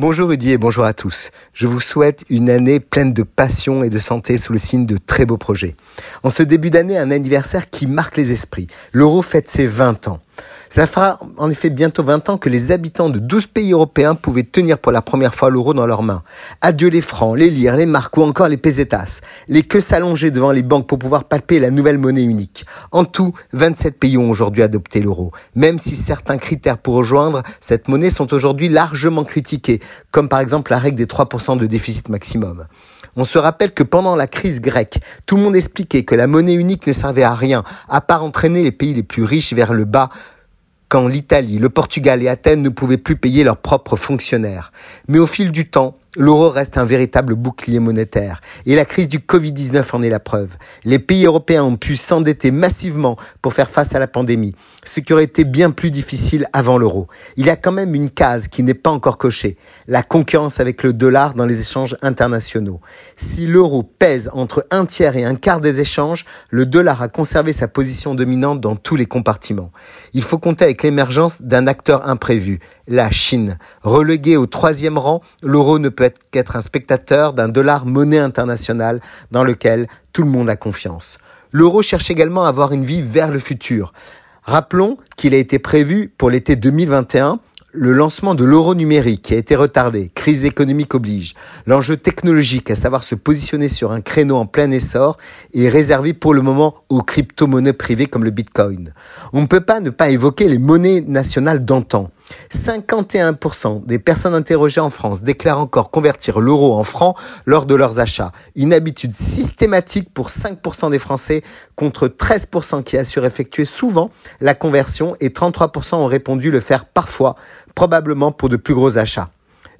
Bonjour Rudy et bonjour à tous. Je vous souhaite une année pleine de passion et de santé sous le signe de très beaux projets. En ce début d'année, un anniversaire qui marque les esprits. L'euro fête ses 20 ans. Cela fera en effet bientôt 20 ans que les habitants de 12 pays européens pouvaient tenir pour la première fois l'euro dans leurs mains. Adieu les francs, les lires, les marques ou encore les pesetas. Les queues s'allongeaient devant les banques pour pouvoir palper la nouvelle monnaie unique. En tout, 27 pays ont aujourd'hui adopté l'euro. Même si certains critères pour rejoindre cette monnaie sont aujourd'hui largement critiqués, comme par exemple la règle des 3% de déficit maximum. On se rappelle que pendant la crise grecque, tout le monde expliquait que la monnaie unique ne servait à rien, à part entraîner les pays les plus riches vers le bas quand l'Italie, le Portugal et Athènes ne pouvaient plus payer leurs propres fonctionnaires. Mais au fil du temps, L'euro reste un véritable bouclier monétaire et la crise du Covid-19 en est la preuve. Les pays européens ont pu s'endetter massivement pour faire face à la pandémie, ce qui aurait été bien plus difficile avant l'euro. Il y a quand même une case qui n'est pas encore cochée, la concurrence avec le dollar dans les échanges internationaux. Si l'euro pèse entre un tiers et un quart des échanges, le dollar a conservé sa position dominante dans tous les compartiments. Il faut compter avec l'émergence d'un acteur imprévu, la Chine. Relégué au troisième rang, l'euro ne peut peut être qu'être un spectateur d'un dollar monnaie internationale dans lequel tout le monde a confiance. L'euro cherche également à avoir une vie vers le futur. Rappelons qu'il a été prévu pour l'été 2021 le lancement de l'euro numérique qui a été retardé, crise économique oblige. L'enjeu technologique, à savoir se positionner sur un créneau en plein essor, est réservé pour le moment aux crypto-monnaies privées comme le Bitcoin. On ne peut pas ne pas évoquer les monnaies nationales d'antan. 51% des personnes interrogées en France déclarent encore convertir l'euro en francs lors de leurs achats. Une habitude systématique pour 5% des Français contre 13% qui assurent effectuer souvent la conversion et 33% ont répondu le faire parfois, probablement pour de plus gros achats.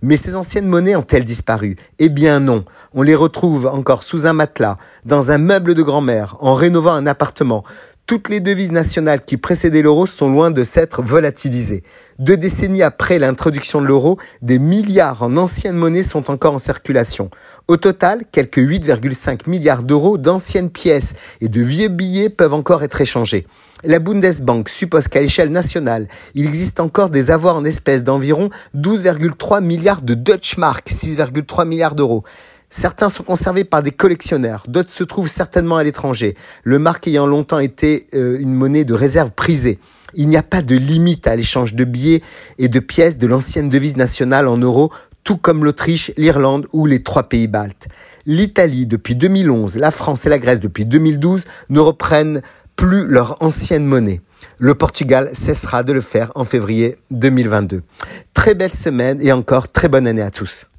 Mais ces anciennes monnaies ont-elles disparu? Eh bien non, on les retrouve encore sous un matelas, dans un meuble de grand-mère, en rénovant un appartement, toutes les devises nationales qui précédaient l'euro sont loin de s'être volatilisées. Deux décennies après l'introduction de l'euro, des milliards en anciennes monnaies sont encore en circulation. Au total, quelques 8,5 milliards d'euros d'anciennes pièces et de vieux billets peuvent encore être échangés. La Bundesbank suppose qu'à l'échelle nationale, il existe encore des avoirs en espèces d'environ 12,3 milliards de Deutsche Mark, 6,3 milliards d'euros. Certains sont conservés par des collectionneurs, d'autres se trouvent certainement à l'étranger, le marque ayant longtemps été euh, une monnaie de réserve prisée. Il n'y a pas de limite à l'échange de billets et de pièces de l'ancienne devise nationale en euros, tout comme l'Autriche, l'Irlande ou les trois pays baltes. L'Italie depuis 2011, la France et la Grèce depuis 2012 ne reprennent plus leur ancienne monnaie. Le Portugal cessera de le faire en février 2022. Très belle semaine et encore très bonne année à tous.